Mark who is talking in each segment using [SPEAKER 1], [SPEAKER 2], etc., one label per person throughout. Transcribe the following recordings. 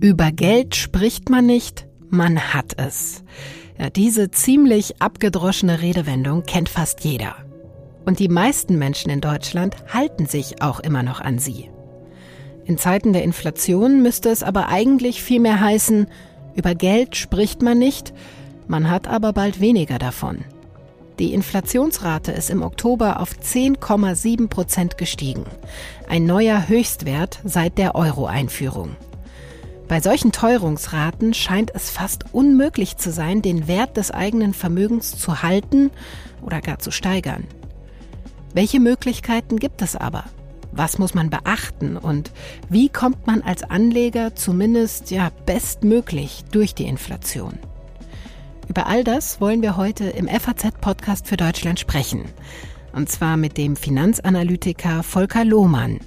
[SPEAKER 1] Über Geld spricht man nicht, man hat es. Ja, diese ziemlich abgedroschene Redewendung kennt fast jeder. Und die meisten Menschen in Deutschland halten sich auch immer noch an sie. In Zeiten der Inflation müsste es aber eigentlich vielmehr heißen, über Geld spricht man nicht, man hat aber bald weniger davon. Die Inflationsrate ist im Oktober auf 10,7 Prozent gestiegen. Ein neuer Höchstwert seit der Euro-Einführung. Bei solchen Teuerungsraten scheint es fast unmöglich zu sein, den Wert des eigenen Vermögens zu halten oder gar zu steigern. Welche Möglichkeiten gibt es aber? Was muss man beachten und wie kommt man als Anleger zumindest ja bestmöglich durch die Inflation? Über all das wollen wir heute im FAZ Podcast für Deutschland sprechen. Und zwar mit dem Finanzanalytiker Volker Lohmann.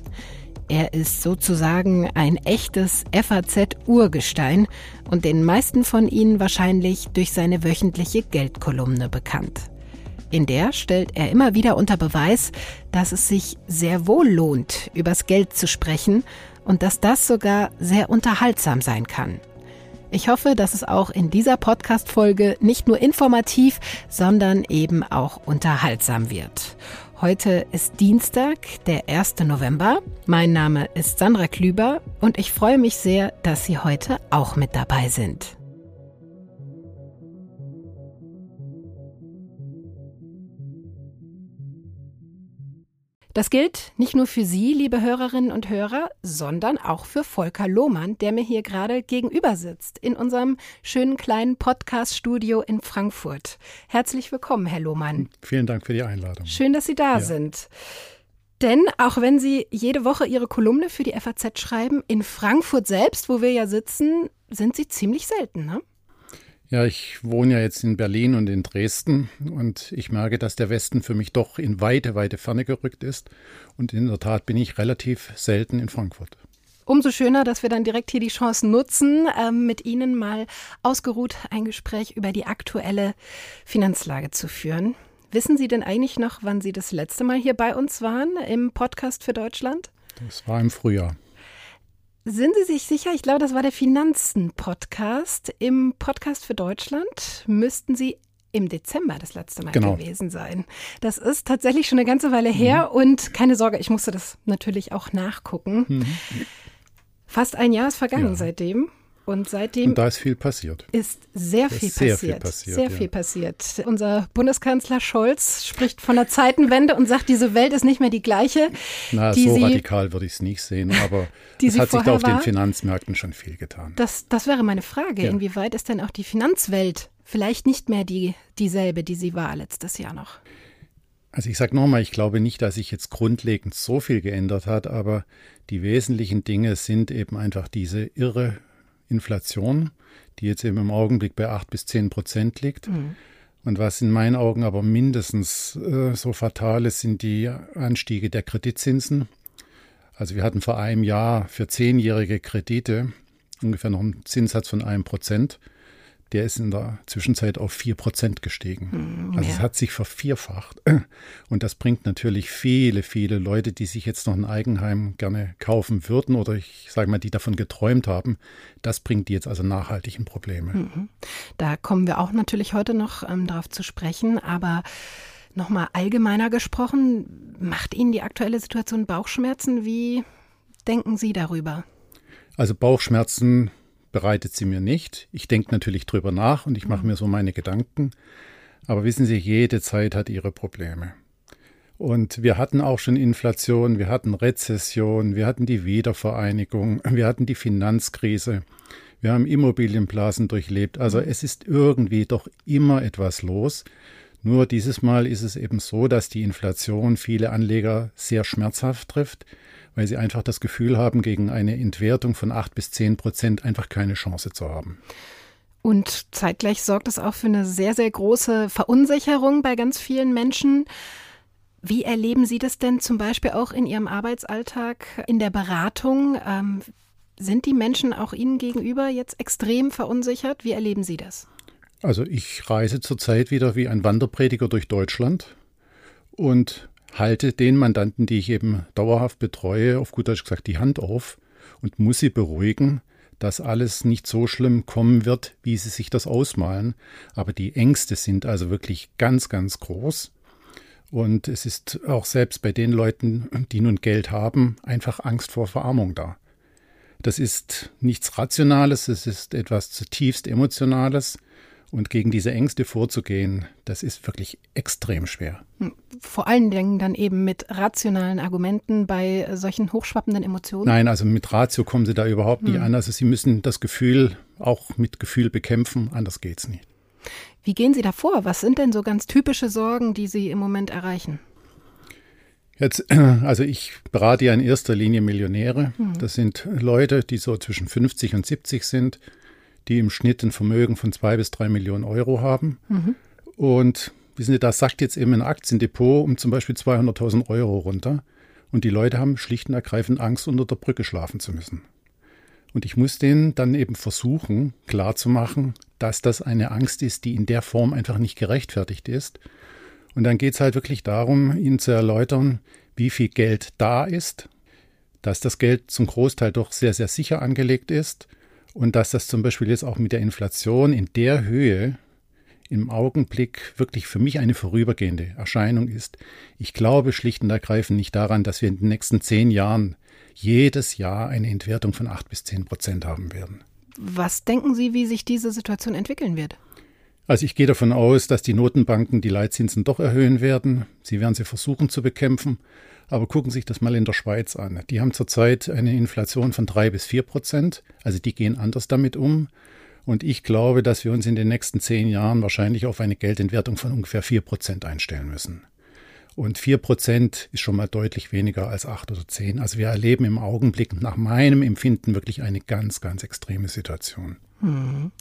[SPEAKER 1] Er ist sozusagen ein echtes FAZ-Urgestein und den meisten von Ihnen wahrscheinlich durch seine wöchentliche Geldkolumne bekannt. In der stellt er immer wieder unter Beweis, dass es sich sehr wohl lohnt, übers Geld zu sprechen und dass das sogar sehr unterhaltsam sein kann. Ich hoffe, dass es auch in dieser Podcast-Folge nicht nur informativ, sondern eben auch unterhaltsam wird. Heute ist Dienstag, der 1. November. Mein Name ist Sandra Klüber und ich freue mich sehr, dass Sie heute auch mit dabei sind. Das gilt nicht nur für Sie, liebe Hörerinnen und Hörer, sondern auch für Volker Lohmann, der mir hier gerade gegenüber sitzt, in unserem schönen kleinen Podcast-Studio in Frankfurt. Herzlich willkommen, Herr Lohmann.
[SPEAKER 2] Vielen Dank für die Einladung.
[SPEAKER 1] Schön, dass Sie da ja. sind. Denn auch wenn Sie jede Woche Ihre Kolumne für die FAZ schreiben, in Frankfurt selbst, wo wir ja sitzen, sind Sie ziemlich selten, ne?
[SPEAKER 2] Ja, ich wohne ja jetzt in Berlin und in Dresden und ich merke, dass der Westen für mich doch in weite, weite Ferne gerückt ist. Und in der Tat bin ich relativ selten in Frankfurt.
[SPEAKER 1] Umso schöner, dass wir dann direkt hier die Chance nutzen, ähm, mit Ihnen mal ausgeruht ein Gespräch über die aktuelle Finanzlage zu führen. Wissen Sie denn eigentlich noch, wann Sie das letzte Mal hier bei uns waren im Podcast für Deutschland?
[SPEAKER 2] Das war im Frühjahr.
[SPEAKER 1] Sind Sie sich sicher? Ich glaube, das war der Finanzen-Podcast. Im Podcast für Deutschland müssten Sie im Dezember das letzte Mal genau. gewesen sein. Das ist tatsächlich schon eine ganze Weile her mhm. und keine Sorge, ich musste das natürlich auch nachgucken. Mhm. Fast ein Jahr ist vergangen ja. seitdem. Und seitdem
[SPEAKER 2] und da ist viel passiert.
[SPEAKER 1] Ist sehr, viel,
[SPEAKER 2] sehr
[SPEAKER 1] passiert.
[SPEAKER 2] viel passiert.
[SPEAKER 1] Sehr ja. viel passiert. Unser Bundeskanzler Scholz spricht von der Zeitenwende und sagt, diese Welt ist nicht mehr die gleiche.
[SPEAKER 2] Na, so sie, radikal würde ich es nicht sehen, aber es hat sich da auf war. den Finanzmärkten schon viel getan.
[SPEAKER 1] Das, das wäre meine Frage. Ja. Inwieweit ist denn auch die Finanzwelt vielleicht nicht mehr die, dieselbe, die sie war letztes Jahr noch?
[SPEAKER 2] Also ich sage nochmal, ich glaube nicht, dass sich jetzt grundlegend so viel geändert hat, aber die wesentlichen Dinge sind eben einfach diese irre Inflation, die jetzt eben im Augenblick bei 8 bis 10 Prozent liegt. Mhm. Und was in meinen Augen aber mindestens äh, so fatal ist, sind die Anstiege der Kreditzinsen. Also wir hatten vor einem Jahr für zehnjährige Kredite ungefähr noch einen Zinssatz von einem Prozent der ist in der Zwischenzeit auf 4 Prozent gestiegen. Hm, also ja. es hat sich vervierfacht. Und das bringt natürlich viele, viele Leute, die sich jetzt noch ein Eigenheim gerne kaufen würden oder ich sage mal, die davon geträumt haben, das bringt die jetzt also nachhaltig in Probleme. Mhm.
[SPEAKER 1] Da kommen wir auch natürlich heute noch ähm, darauf zu sprechen, aber nochmal allgemeiner gesprochen, macht Ihnen die aktuelle Situation Bauchschmerzen? Wie denken Sie darüber?
[SPEAKER 2] Also Bauchschmerzen bereitet sie mir nicht. Ich denke natürlich drüber nach und ich mache mhm. mir so meine Gedanken. Aber wissen Sie, jede Zeit hat ihre Probleme. Und wir hatten auch schon Inflation, wir hatten Rezession, wir hatten die Wiedervereinigung, wir hatten die Finanzkrise, wir haben Immobilienblasen durchlebt. Also mhm. es ist irgendwie doch immer etwas los. Nur dieses Mal ist es eben so, dass die Inflation viele Anleger sehr schmerzhaft trifft weil sie einfach das Gefühl haben, gegen eine Entwertung von acht bis zehn Prozent einfach keine Chance zu haben.
[SPEAKER 1] Und zeitgleich sorgt es auch für eine sehr, sehr große Verunsicherung bei ganz vielen Menschen. Wie erleben Sie das denn zum Beispiel auch in Ihrem Arbeitsalltag, in der Beratung? Ähm, sind die Menschen auch Ihnen gegenüber jetzt extrem verunsichert? Wie erleben Sie das?
[SPEAKER 2] Also ich reise zurzeit wieder wie ein Wanderprediger durch Deutschland und halte den Mandanten, die ich eben dauerhaft betreue, auf gut Deutsch gesagt, die Hand auf und muss sie beruhigen, dass alles nicht so schlimm kommen wird, wie sie sich das ausmalen. Aber die Ängste sind also wirklich ganz, ganz groß. Und es ist auch selbst bei den Leuten, die nun Geld haben, einfach Angst vor Verarmung da. Das ist nichts Rationales, es ist etwas zutiefst Emotionales. Und gegen diese Ängste vorzugehen, das ist wirklich extrem schwer.
[SPEAKER 1] Hm, vor allen Dingen dann eben mit rationalen Argumenten bei solchen hochschwappenden Emotionen?
[SPEAKER 2] Nein, also mit Ratio kommen Sie da überhaupt nicht hm. an. Also Sie müssen das Gefühl auch mit Gefühl bekämpfen, anders geht es nicht.
[SPEAKER 1] Wie gehen Sie da vor? Was sind denn so ganz typische Sorgen, die Sie im Moment erreichen?
[SPEAKER 2] Jetzt, also ich berate ja in erster Linie Millionäre. Hm. Das sind Leute, die so zwischen 50 und 70 sind die im Schnitt ein Vermögen von zwei bis drei Millionen Euro haben. Mhm. Und wissen Sie, da sagt jetzt eben ein Aktiendepot um zum Beispiel 200.000 Euro runter. Und die Leute haben schlicht und ergreifend Angst, unter der Brücke schlafen zu müssen. Und ich muss denen dann eben versuchen, klarzumachen, dass das eine Angst ist, die in der Form einfach nicht gerechtfertigt ist. Und dann geht es halt wirklich darum, ihnen zu erläutern, wie viel Geld da ist, dass das Geld zum Großteil doch sehr, sehr sicher angelegt ist und dass das zum Beispiel jetzt auch mit der Inflation in der Höhe im Augenblick wirklich für mich eine vorübergehende Erscheinung ist. Ich glaube schlicht und ergreifend nicht daran, dass wir in den nächsten zehn Jahren jedes Jahr eine Entwertung von acht bis zehn Prozent haben werden.
[SPEAKER 1] Was denken Sie, wie sich diese Situation entwickeln wird?
[SPEAKER 2] Also ich gehe davon aus, dass die Notenbanken die Leitzinsen doch erhöhen werden. Sie werden sie versuchen zu bekämpfen. Aber gucken Sie sich das mal in der Schweiz an. Die haben zurzeit eine Inflation von drei bis vier Prozent. Also die gehen anders damit um. Und ich glaube, dass wir uns in den nächsten zehn Jahren wahrscheinlich auf eine Geldentwertung von ungefähr vier Prozent einstellen müssen. Und vier Prozent ist schon mal deutlich weniger als acht oder zehn. Also wir erleben im Augenblick nach meinem Empfinden wirklich eine ganz, ganz extreme Situation.
[SPEAKER 1] Hm.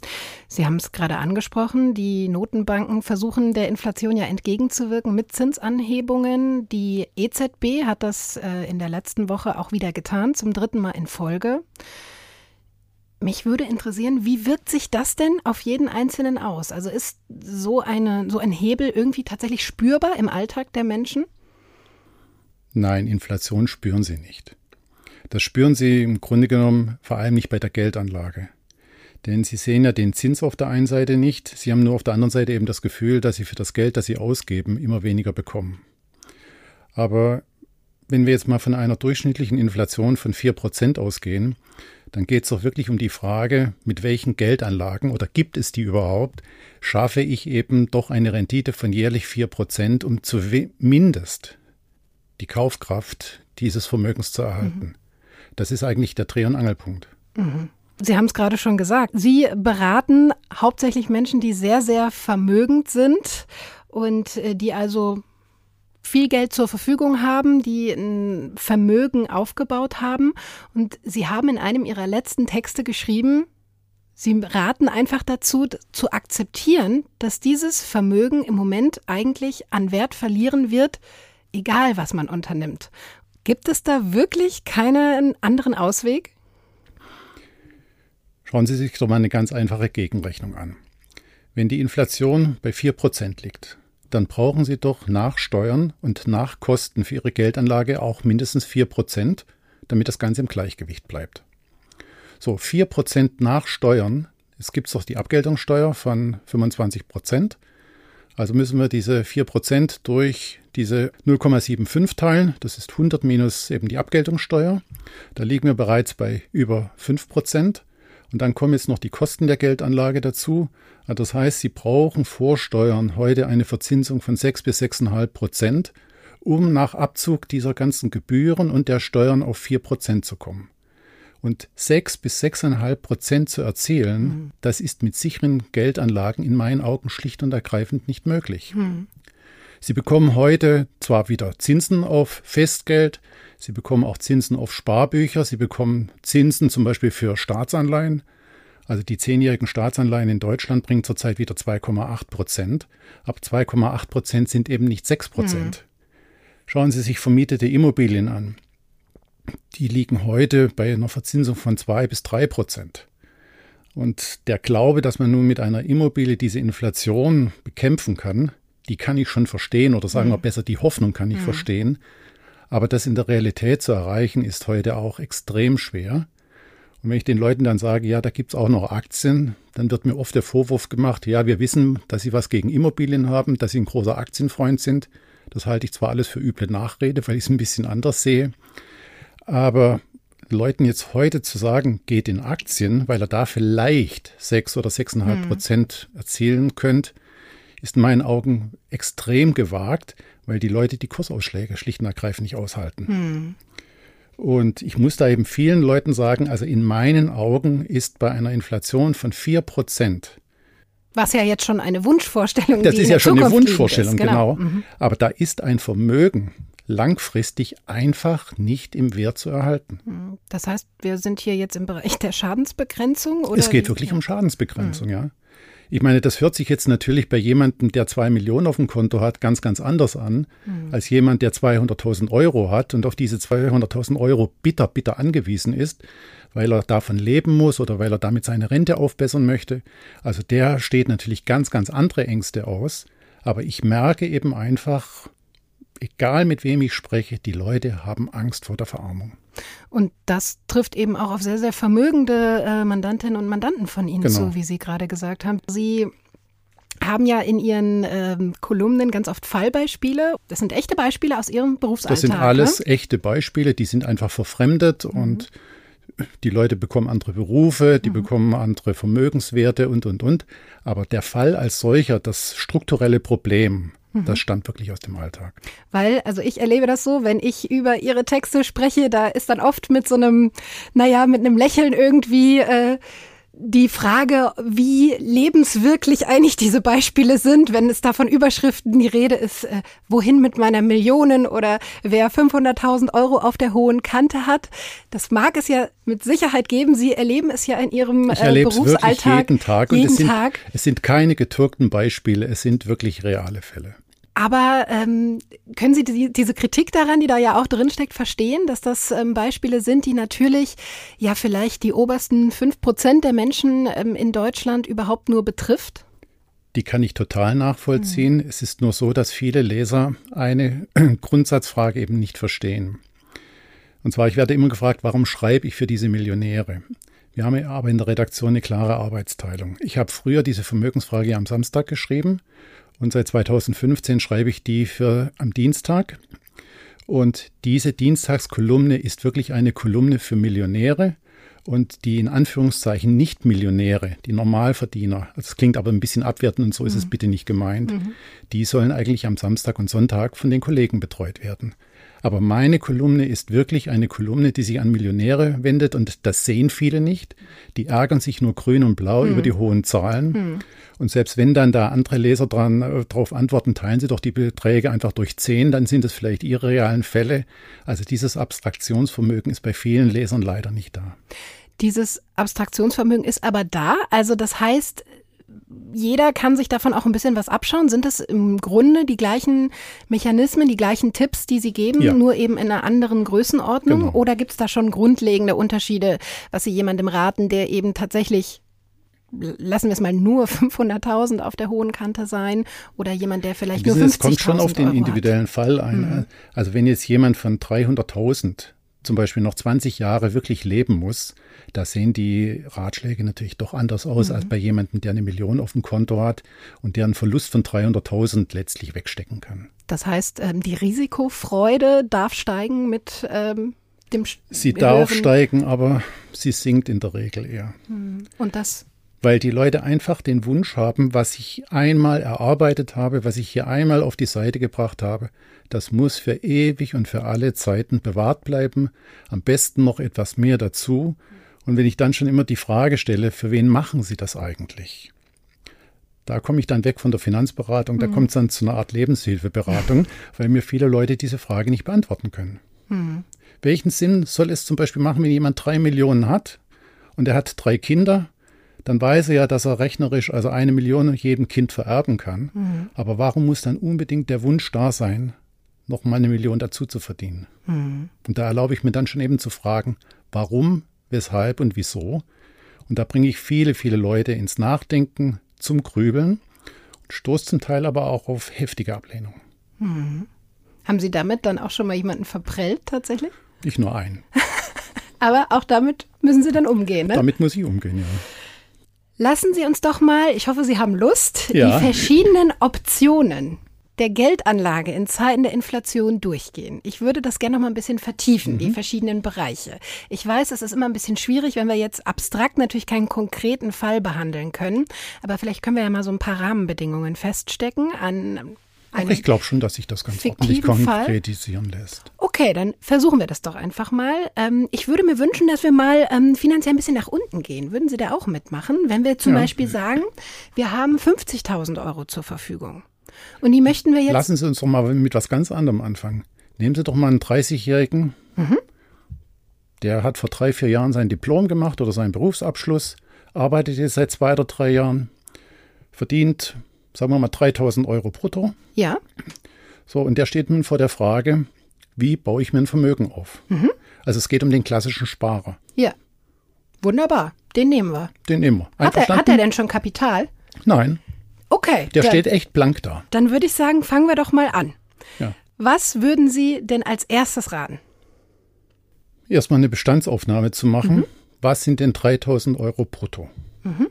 [SPEAKER 1] Sie haben es gerade angesprochen, die Notenbanken versuchen der Inflation ja entgegenzuwirken mit Zinsanhebungen. Die EZB hat das äh, in der letzten Woche auch wieder getan, zum dritten Mal in Folge. Mich würde interessieren, wie wirkt sich das denn auf jeden Einzelnen aus? Also ist so, eine, so ein Hebel irgendwie tatsächlich spürbar im Alltag der Menschen?
[SPEAKER 2] Nein, Inflation spüren sie nicht. Das spüren sie im Grunde genommen vor allem nicht bei der Geldanlage. Denn Sie sehen ja den Zins auf der einen Seite nicht, Sie haben nur auf der anderen Seite eben das Gefühl, dass Sie für das Geld, das Sie ausgeben, immer weniger bekommen. Aber wenn wir jetzt mal von einer durchschnittlichen Inflation von 4% ausgehen, dann geht es doch wirklich um die Frage, mit welchen Geldanlagen oder gibt es die überhaupt, schaffe ich eben doch eine Rendite von jährlich 4%, um zumindest die Kaufkraft dieses Vermögens zu erhalten. Mhm. Das ist eigentlich der Dreh- und Angelpunkt.
[SPEAKER 1] Mhm. Sie haben es gerade schon gesagt. Sie beraten hauptsächlich Menschen, die sehr, sehr vermögend sind und äh, die also viel Geld zur Verfügung haben, die ein Vermögen aufgebaut haben. Und Sie haben in einem Ihrer letzten Texte geschrieben, Sie raten einfach dazu, zu akzeptieren, dass dieses Vermögen im Moment eigentlich an Wert verlieren wird, egal was man unternimmt. Gibt es da wirklich keinen anderen Ausweg?
[SPEAKER 2] Schauen Sie sich doch mal eine ganz einfache Gegenrechnung an. Wenn die Inflation bei 4% liegt, dann brauchen Sie doch nach Steuern und nach Kosten für Ihre Geldanlage auch mindestens 4%, damit das Ganze im Gleichgewicht bleibt. So, 4% nach Steuern, es gibt doch die Abgeltungssteuer von 25%, also müssen wir diese 4% durch diese 0,75 teilen, das ist 100 minus eben die Abgeltungssteuer, da liegen wir bereits bei über 5%. Und dann kommen jetzt noch die Kosten der Geldanlage dazu. Das heißt, Sie brauchen vor Steuern heute eine Verzinsung von 6 bis 6,5 Prozent, um nach Abzug dieser ganzen Gebühren und der Steuern auf 4 Prozent zu kommen. Und 6 bis 6,5 Prozent zu erzielen, mhm. das ist mit sicheren Geldanlagen in meinen Augen schlicht und ergreifend nicht möglich. Mhm. Sie bekommen heute zwar wieder Zinsen auf Festgeld, Sie bekommen auch Zinsen auf Sparbücher, Sie bekommen Zinsen zum Beispiel für Staatsanleihen. Also die zehnjährigen Staatsanleihen in Deutschland bringen zurzeit wieder 2,8 Prozent. Ab 2,8 Prozent sind eben nicht 6 Prozent. Mhm. Schauen Sie sich vermietete Immobilien an. Die liegen heute bei einer Verzinsung von 2 bis 3 Prozent. Und der Glaube, dass man nun mit einer Immobilie diese Inflation bekämpfen kann, die kann ich schon verstehen oder sagen wir
[SPEAKER 1] Mhm.
[SPEAKER 2] besser, die Hoffnung kann ich
[SPEAKER 1] Mhm.
[SPEAKER 2] verstehen. Aber das in der Realität zu erreichen, ist heute auch extrem schwer. Und wenn ich den Leuten dann sage, ja, da gibt's auch noch Aktien, dann wird mir oft der Vorwurf gemacht, ja, wir wissen, dass Sie was gegen Immobilien haben, dass Sie ein großer Aktienfreund sind. Das halte ich zwar alles für üble Nachrede, weil ich es ein bisschen anders sehe. Aber Leuten jetzt heute zu sagen, geht in Aktien, weil er da vielleicht sechs oder sechseinhalb Prozent erzielen könnt, ist in meinen Augen extrem gewagt, weil die Leute die Kursausschläge schlicht und ergreifend nicht aushalten. Und ich muss da eben vielen Leuten sagen, also in meinen Augen ist bei einer Inflation von vier Prozent
[SPEAKER 1] Was ja jetzt schon eine Wunschvorstellung
[SPEAKER 2] das
[SPEAKER 1] die
[SPEAKER 2] ist ja schon eine
[SPEAKER 1] Zukunft liegend
[SPEAKER 2] Wunschvorstellung,
[SPEAKER 1] ist.
[SPEAKER 2] genau.
[SPEAKER 1] Mhm.
[SPEAKER 2] Aber da ist ein Vermögen langfristig einfach nicht im Wert zu erhalten.
[SPEAKER 1] Das heißt, wir sind hier jetzt im Bereich der Schadensbegrenzung? Oder
[SPEAKER 2] es geht wirklich
[SPEAKER 1] ja.
[SPEAKER 2] um Schadensbegrenzung, ja. Ich meine, das hört sich jetzt natürlich bei jemandem, der zwei Millionen auf dem Konto hat, ganz, ganz anders an,
[SPEAKER 1] Hm.
[SPEAKER 2] als jemand, der 200.000 Euro hat und auf diese 200.000 Euro bitter, bitter angewiesen ist, weil er davon leben muss oder weil er damit seine Rente aufbessern möchte. Also der steht natürlich ganz, ganz andere Ängste aus. Aber ich merke eben einfach, egal mit wem ich spreche, die Leute haben Angst vor der Verarmung.
[SPEAKER 1] Und das trifft eben auch auf sehr, sehr vermögende äh, Mandantinnen und Mandanten von Ihnen
[SPEAKER 2] Genau.
[SPEAKER 1] zu, wie Sie gerade gesagt haben. Sie haben ja in Ihren ähm, Kolumnen ganz oft Fallbeispiele. Das sind echte Beispiele aus Ihrem Berufsalltag.
[SPEAKER 2] Das sind alles
[SPEAKER 1] Ne?
[SPEAKER 2] echte Beispiele, die sind einfach verfremdet und die Leute bekommen andere Berufe, die bekommen andere Vermögenswerte und, und, und. Aber der Fall als solcher, das strukturelle Problem, das stammt wirklich aus dem Alltag.
[SPEAKER 1] Weil, also ich erlebe das so, wenn ich über Ihre Texte spreche, da ist dann oft mit so einem, naja, mit einem Lächeln irgendwie äh, die Frage, wie lebenswirklich eigentlich diese Beispiele sind, wenn es da von Überschriften die Rede ist, äh, wohin mit meiner Millionen oder wer 500.000 Euro auf der hohen Kante hat. Das mag es ja mit Sicherheit geben. Sie erleben es ja in Ihrem
[SPEAKER 2] Ich
[SPEAKER 1] äh,
[SPEAKER 2] es wirklich
[SPEAKER 1] Berufsalltag
[SPEAKER 2] jeden Tag und
[SPEAKER 1] jeden
[SPEAKER 2] es, sind,
[SPEAKER 1] Tag.
[SPEAKER 2] es sind keine getürkten Beispiele, es sind wirklich reale Fälle.
[SPEAKER 1] Aber ähm, können Sie die, diese Kritik daran, die da ja auch drinsteckt, verstehen, dass das ähm, Beispiele sind, die natürlich ja vielleicht die obersten fünf Prozent der Menschen ähm, in Deutschland überhaupt nur betrifft?
[SPEAKER 2] Die kann ich total nachvollziehen. Es ist nur so, dass viele Leser eine Grundsatzfrage eben nicht verstehen. Und zwar, ich werde immer gefragt, warum schreibe ich für diese Millionäre? Wir haben ja aber in der Redaktion eine klare Arbeitsteilung. Ich habe früher diese Vermögensfrage am Samstag geschrieben und seit 2015 schreibe ich die für am Dienstag. Und diese Dienstagskolumne ist wirklich eine Kolumne für Millionäre und die in Anführungszeichen Nicht-Millionäre, die Normalverdiener, also das klingt aber ein bisschen abwertend und so ist es bitte nicht gemeint, die sollen eigentlich am Samstag und Sonntag von den Kollegen betreut werden. Aber meine Kolumne ist wirklich eine Kolumne, die sich an Millionäre wendet und das sehen viele nicht. Die ärgern sich nur grün und blau über die hohen Zahlen. Und selbst wenn dann da andere Leser dran, äh, darauf antworten, teilen Sie doch die Beträge einfach durch zehn, dann sind es vielleicht Ihre realen Fälle. Also dieses Abstraktionsvermögen ist bei vielen Lesern leider nicht da.
[SPEAKER 1] Dieses Abstraktionsvermögen ist aber da. Also das heißt, jeder kann sich davon auch ein bisschen was abschauen. Sind das im Grunde die gleichen Mechanismen, die gleichen Tipps, die Sie geben,
[SPEAKER 2] Ja.
[SPEAKER 1] nur eben in einer anderen Größenordnung?
[SPEAKER 2] Genau.
[SPEAKER 1] Oder gibt es da schon grundlegende Unterschiede, was Sie jemandem raten, der eben tatsächlich lassen wir es mal nur 500.000 auf der hohen Kante sein oder jemand, der vielleicht nur
[SPEAKER 2] Wissen Sie,
[SPEAKER 1] 50.000
[SPEAKER 2] Es kommt schon auf den
[SPEAKER 1] Euro
[SPEAKER 2] individuellen Fall ein. Also wenn jetzt jemand von 300.000 zum Beispiel noch 20 Jahre wirklich leben muss, da sehen die Ratschläge natürlich doch anders aus als bei jemandem, der eine Million auf dem Konto hat und der einen Verlust von 300.000 letztlich wegstecken kann.
[SPEAKER 1] Das heißt, ähm, die Risikofreude darf steigen mit ähm, dem
[SPEAKER 2] Sie darf steigen, aber sie sinkt in der Regel eher.
[SPEAKER 1] Und das
[SPEAKER 2] weil die Leute einfach den Wunsch haben, was ich einmal erarbeitet habe, was ich hier einmal auf die Seite gebracht habe, das muss für ewig und für alle Zeiten bewahrt bleiben, am besten noch etwas mehr dazu. Und wenn ich dann schon immer die Frage stelle, für wen machen Sie das eigentlich? Da komme ich dann weg von der Finanzberatung, da kommt es dann zu einer Art Lebenshilfeberatung, weil mir viele Leute diese Frage nicht beantworten können. Welchen Sinn soll es zum Beispiel machen, wenn jemand drei Millionen hat und er hat drei Kinder? Dann weiß er ja, dass er rechnerisch also eine Million jedem Kind vererben kann. Aber warum muss dann unbedingt der Wunsch da sein, noch mal eine Million dazu zu verdienen? Und da erlaube ich mir dann schon eben zu fragen, warum, weshalb und wieso. Und da bringe ich viele, viele Leute ins Nachdenken, zum Grübeln. Und stoßt zum Teil aber auch auf heftige Ablehnung.
[SPEAKER 1] Mhm. Haben Sie damit dann auch schon mal jemanden verprellt tatsächlich?
[SPEAKER 2] Ich nur einen.
[SPEAKER 1] aber auch damit müssen Sie dann umgehen, ne?
[SPEAKER 2] Damit muss ich umgehen, ja.
[SPEAKER 1] Lassen Sie uns doch mal, ich hoffe, Sie haben Lust, ja. die verschiedenen Optionen der Geldanlage in Zeiten der Inflation durchgehen. Ich würde das gerne noch mal ein bisschen vertiefen, mhm. die verschiedenen Bereiche. Ich weiß, es ist immer ein bisschen schwierig, wenn wir jetzt abstrakt natürlich keinen konkreten Fall behandeln können, aber vielleicht können wir ja mal so ein paar Rahmenbedingungen feststecken an
[SPEAKER 2] Ach, ich glaube schon, dass sich das ganz ordentlich konkretisieren lässt.
[SPEAKER 1] Okay, dann versuchen wir das doch einfach mal. Ähm, ich würde mir wünschen, dass wir mal ähm, finanziell ein bisschen nach unten gehen. Würden Sie da auch mitmachen? Wenn wir zum ja. Beispiel sagen, wir haben 50.000 Euro zur Verfügung. Und die möchten wir jetzt.
[SPEAKER 2] Lassen Sie uns doch mal mit was ganz anderem anfangen. Nehmen Sie doch mal einen 30-Jährigen, mhm. der hat vor drei, vier Jahren sein Diplom gemacht oder seinen Berufsabschluss, arbeitet jetzt seit zwei oder drei Jahren, verdient sagen wir mal 3000 Euro brutto.
[SPEAKER 1] Ja.
[SPEAKER 2] So, und der steht nun vor der Frage, wie baue ich mir ein Vermögen auf? Mhm. Also es geht um den klassischen Sparer.
[SPEAKER 1] Ja. Wunderbar. Den nehmen wir.
[SPEAKER 2] Den nehmen wir.
[SPEAKER 1] Hat er, hat er denn schon Kapital?
[SPEAKER 2] Nein.
[SPEAKER 1] Okay.
[SPEAKER 2] Der ja. steht echt blank da.
[SPEAKER 1] Dann würde ich sagen, fangen wir doch mal an. Ja. Was würden Sie denn als erstes raten?
[SPEAKER 2] Erstmal eine Bestandsaufnahme zu machen. Mhm. Was sind denn 3000 Euro brutto? Mhm.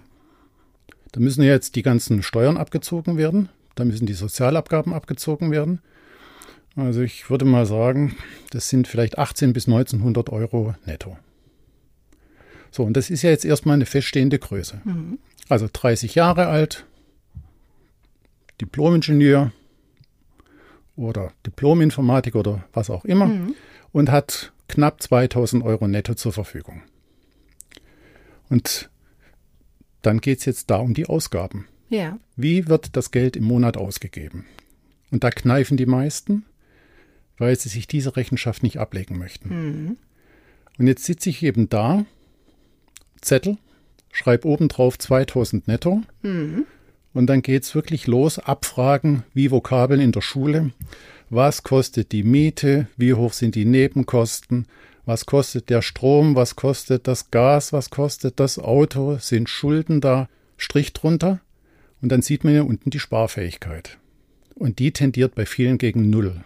[SPEAKER 2] Da müssen jetzt die ganzen Steuern abgezogen werden, da müssen die Sozialabgaben abgezogen werden. Also ich würde mal sagen, das sind vielleicht 18 bis 1900 Euro netto. So, und das ist ja jetzt erstmal eine feststehende Größe. Mhm. Also 30 Jahre alt, Diplomingenieur oder Diplominformatik oder was auch immer mhm. und hat knapp 2000 Euro netto zur Verfügung. Und dann geht es jetzt da um die Ausgaben.
[SPEAKER 1] Ja.
[SPEAKER 2] Wie wird das Geld im Monat ausgegeben? Und da kneifen die meisten, weil sie sich diese Rechenschaft nicht ablegen möchten. Mhm. Und jetzt sitze ich eben da, Zettel, schreibe oben drauf 2000 netto. Mhm. Und dann geht es wirklich los, Abfragen wie Vokabeln in der Schule. Was kostet die Miete? Wie hoch sind die Nebenkosten? Was kostet der Strom? Was kostet das Gas? Was kostet das Auto? Sind Schulden da? Strich drunter. Und dann sieht man ja unten die Sparfähigkeit. Und die tendiert bei vielen gegen Null.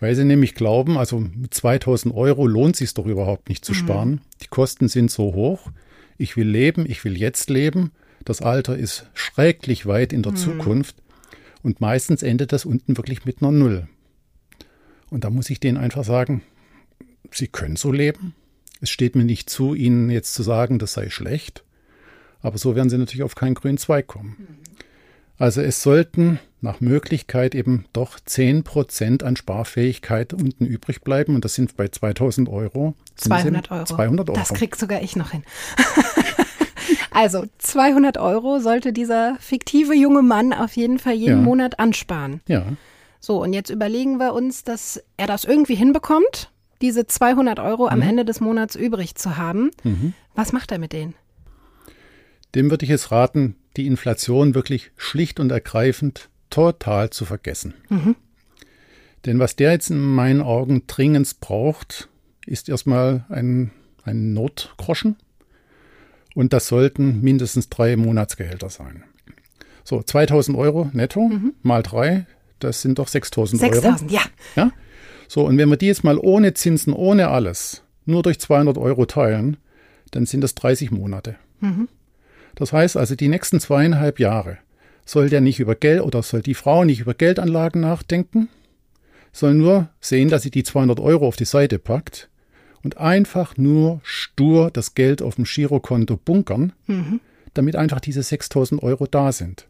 [SPEAKER 2] Weil sie nämlich glauben, also mit 2000 Euro lohnt es sich doch überhaupt nicht zu mhm. sparen. Die Kosten sind so hoch. Ich will leben, ich will jetzt leben. Das Alter ist schrecklich weit in der mhm. Zukunft. Und meistens endet das unten wirklich mit einer Null. Und da muss ich denen einfach sagen, Sie können so leben. Es steht mir nicht zu, Ihnen jetzt zu sagen, das sei schlecht. Aber so werden Sie natürlich auf keinen grünen Zweig kommen. Also es sollten nach Möglichkeit eben doch 10 Prozent an Sparfähigkeit unten übrig bleiben. Und das sind bei 2000 Euro.
[SPEAKER 1] 200 Euro.
[SPEAKER 2] 200 Euro.
[SPEAKER 1] Das kriegt sogar ich noch hin. also 200 Euro sollte dieser fiktive junge Mann auf jeden Fall jeden ja. Monat ansparen.
[SPEAKER 2] Ja.
[SPEAKER 1] So, und jetzt überlegen wir uns, dass er das irgendwie hinbekommt diese 200 Euro am mhm. Ende des Monats übrig zu haben. Mhm. Was macht er mit denen?
[SPEAKER 2] Dem würde ich jetzt raten, die Inflation wirklich schlicht und ergreifend total zu vergessen. Mhm. Denn was der jetzt in meinen Augen dringend braucht, ist erstmal ein, ein Notgroschen. Und das sollten mindestens drei Monatsgehälter sein. So, 2000 Euro netto mhm. mal drei, das sind doch 6000 Euro.
[SPEAKER 1] 6000, ja.
[SPEAKER 2] ja. So, und wenn wir die jetzt mal ohne Zinsen, ohne alles, nur durch 200 Euro teilen, dann sind das 30 Monate. Mhm. Das heißt also, die nächsten zweieinhalb Jahre soll der nicht über Geld oder soll die Frau nicht über Geldanlagen nachdenken, soll nur sehen, dass sie die 200 Euro auf die Seite packt und einfach nur stur das Geld auf dem Girokonto bunkern, mhm. damit einfach diese 6000 Euro da sind.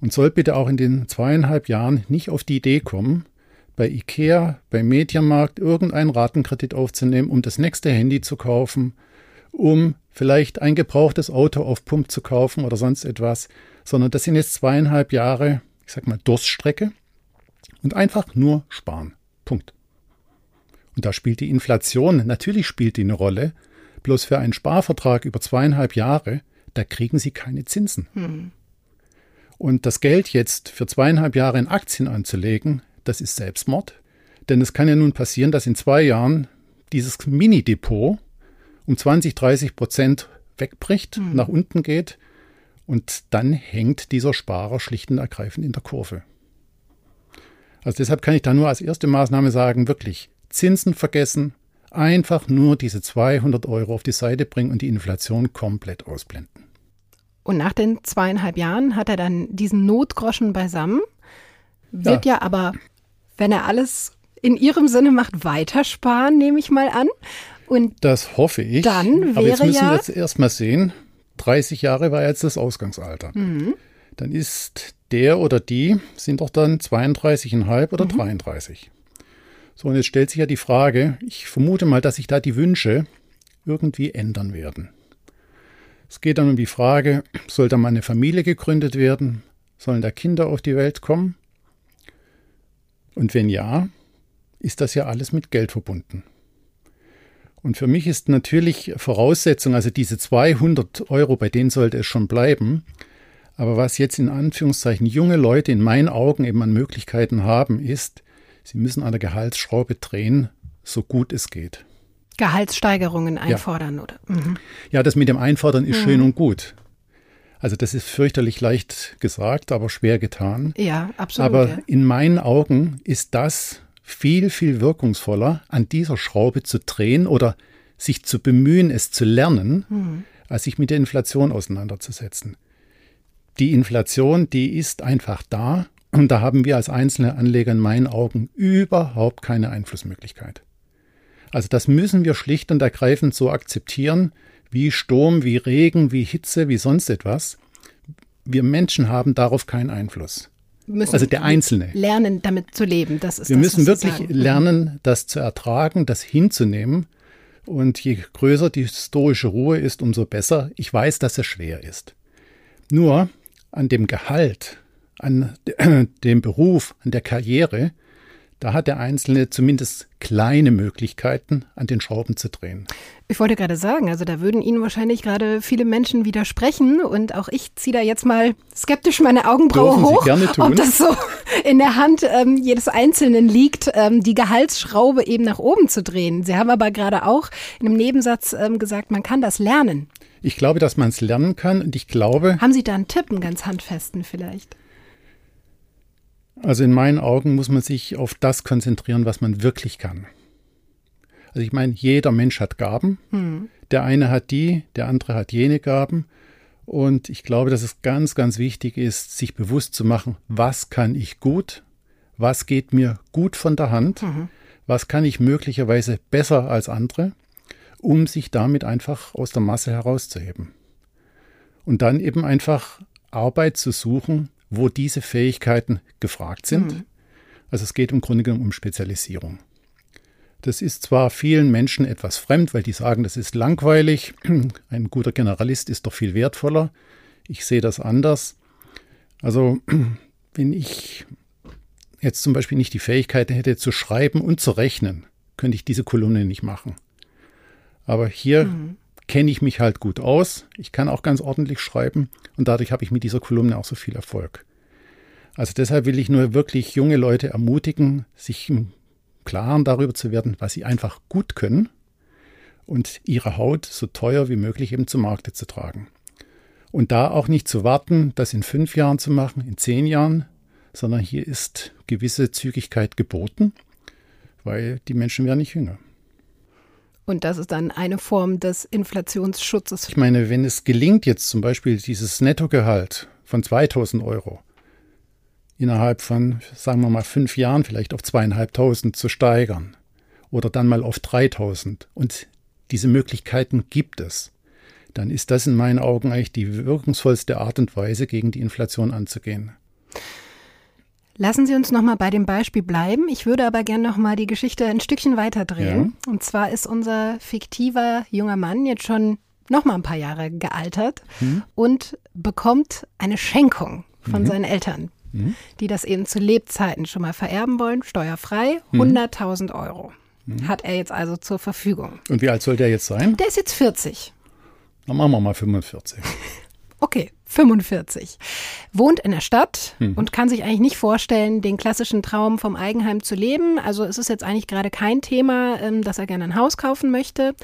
[SPEAKER 2] Und soll bitte auch in den zweieinhalb Jahren nicht auf die Idee kommen, bei Ikea, beim Mediamarkt irgendeinen Ratenkredit aufzunehmen, um das nächste Handy zu kaufen, um vielleicht ein gebrauchtes Auto auf Pump zu kaufen oder sonst etwas, sondern das sind jetzt zweieinhalb Jahre, ich sag mal, Durststrecke und einfach nur sparen. Punkt. Und da spielt die Inflation, natürlich spielt die eine Rolle, bloß für einen Sparvertrag über zweieinhalb Jahre, da kriegen Sie keine Zinsen. Hm. Und das Geld jetzt für zweieinhalb Jahre in Aktien anzulegen, das ist Selbstmord. Denn es kann ja nun passieren, dass in zwei Jahren dieses Mini-Depot um 20, 30 Prozent wegbricht, mhm. nach unten geht Und dann hängt dieser Sparer schlicht und ergreifend in der Kurve. Also deshalb kann ich da nur als erste Maßnahme sagen, wirklich Zinsen vergessen, einfach nur diese 200 Euro auf die Seite bringen und die Inflation komplett ausblenden.
[SPEAKER 1] Und nach den zweieinhalb Jahren hat er dann diesen Notgroschen beisammen, wird ja, ja aber, wenn er alles in Ihrem Sinne macht, weitersparen, nehme ich mal an.
[SPEAKER 2] Und das hoffe ich. Dann wäre aber jetzt müssen ja wir jetzt erstmal sehen, 30 Jahre war jetzt das Ausgangsalter. Mhm. Dann ist der oder die, sind doch dann 32,5 oder mhm. 33. So, und jetzt stellt sich ja die Frage, ich vermute mal, dass sich da die Wünsche irgendwie ändern werden. Es geht dann um die Frage, soll da mal eine Familie gegründet werden? Sollen da Kinder auf die Welt kommen? Und wenn ja, ist das ja alles mit Geld verbunden. Und für mich ist natürlich Voraussetzung, also diese 200 Euro, bei denen sollte es schon bleiben. Aber was jetzt in Anführungszeichen junge Leute in meinen Augen eben an Möglichkeiten haben, ist, sie müssen an der Gehaltsschraube drehen, so gut es geht.
[SPEAKER 1] Gehaltssteigerungen einfordern, ja. oder?
[SPEAKER 2] Mhm. Ja, das mit dem Einfordern ist mhm. schön und gut. Also das ist fürchterlich leicht gesagt, aber schwer getan.
[SPEAKER 1] Ja, absolut.
[SPEAKER 2] Aber
[SPEAKER 1] ja.
[SPEAKER 2] in meinen Augen ist das viel, viel wirkungsvoller, an dieser Schraube zu drehen oder sich zu bemühen, es zu lernen, mhm. als sich mit der Inflation auseinanderzusetzen. Die Inflation, die ist einfach da und da haben wir als einzelne Anleger in meinen Augen überhaupt keine Einflussmöglichkeit. Also das müssen wir schlicht und ergreifend so akzeptieren, wie Sturm, wie Regen, wie Hitze, wie sonst etwas. Wir Menschen haben darauf keinen Einfluss. also der Einzelne.
[SPEAKER 1] Lernen, damit zu leben. Das ist
[SPEAKER 2] wir
[SPEAKER 1] das,
[SPEAKER 2] müssen wirklich lernen, das zu ertragen, das hinzunehmen. Und je größer die historische Ruhe ist, umso besser. Ich weiß, dass es schwer ist. Nur an dem Gehalt, an dem Beruf, an der Karriere da hat der Einzelne zumindest kleine Möglichkeiten, an den Schrauben zu drehen.
[SPEAKER 1] Ich wollte gerade sagen, also da würden Ihnen wahrscheinlich gerade viele Menschen widersprechen und auch ich ziehe da jetzt mal skeptisch meine Augenbraue hoch, Sie gerne tun. ob das so in der Hand ähm, jedes Einzelnen liegt, ähm, die Gehaltsschraube eben nach oben zu drehen. Sie haben aber gerade auch in einem Nebensatz ähm, gesagt, man kann das lernen.
[SPEAKER 2] Ich glaube, dass man es lernen kann und ich glaube.
[SPEAKER 1] Haben Sie da einen Tipp, einen ganz handfesten vielleicht?
[SPEAKER 2] Also in meinen Augen muss man sich auf das konzentrieren, was man wirklich kann. Also ich meine, jeder Mensch hat Gaben. Hm. Der eine hat die, der andere hat jene Gaben. Und ich glaube, dass es ganz, ganz wichtig ist, sich bewusst zu machen, was kann ich gut, was geht mir gut von der Hand, mhm. was kann ich möglicherweise besser als andere, um sich damit einfach aus der Masse herauszuheben. Und dann eben einfach Arbeit zu suchen, wo diese Fähigkeiten gefragt sind. Mhm. Also es geht im Grunde genommen um Spezialisierung. Das ist zwar vielen Menschen etwas fremd, weil die sagen, das ist langweilig. Ein guter Generalist ist doch viel wertvoller. Ich sehe das anders. Also wenn ich jetzt zum Beispiel nicht die Fähigkeit hätte zu schreiben und zu rechnen, könnte ich diese Kolumne nicht machen. Aber hier mhm kenne ich mich halt gut aus. Ich kann auch ganz ordentlich schreiben und dadurch habe ich mit dieser Kolumne auch so viel Erfolg. Also deshalb will ich nur wirklich junge Leute ermutigen, sich im Klaren darüber zu werden, was sie einfach gut können und ihre Haut so teuer wie möglich eben zum Markte zu tragen. Und da auch nicht zu warten, das in fünf Jahren zu machen, in zehn Jahren, sondern hier ist gewisse Zügigkeit geboten, weil die Menschen werden nicht jünger.
[SPEAKER 1] Und das ist dann eine Form des Inflationsschutzes.
[SPEAKER 2] Ich meine, wenn es gelingt, jetzt zum Beispiel dieses Nettogehalt von 2000 Euro innerhalb von, sagen wir mal, fünf Jahren vielleicht auf zweieinhalbtausend zu steigern oder dann mal auf 3000 und diese Möglichkeiten gibt es, dann ist das in meinen Augen eigentlich die wirkungsvollste Art und Weise, gegen die Inflation anzugehen.
[SPEAKER 1] Lassen Sie uns noch mal bei dem Beispiel bleiben. Ich würde aber gerne noch mal die Geschichte ein Stückchen weiter drehen. Ja. Und zwar ist unser fiktiver junger Mann jetzt schon noch mal ein paar Jahre gealtert mhm. und bekommt eine Schenkung von mhm. seinen Eltern, mhm. die das eben zu Lebzeiten schon mal vererben wollen, steuerfrei, 100.000 mhm. Euro. Mhm. Hat er jetzt also zur Verfügung.
[SPEAKER 2] Und wie alt soll der jetzt sein?
[SPEAKER 1] Der ist jetzt 40.
[SPEAKER 2] Dann machen wir mal 45.
[SPEAKER 1] Okay, 45. Wohnt in der Stadt hm. und kann sich eigentlich nicht vorstellen, den klassischen Traum vom Eigenheim zu leben. Also es ist jetzt eigentlich gerade kein Thema, ähm, dass er gerne ein Haus kaufen möchte.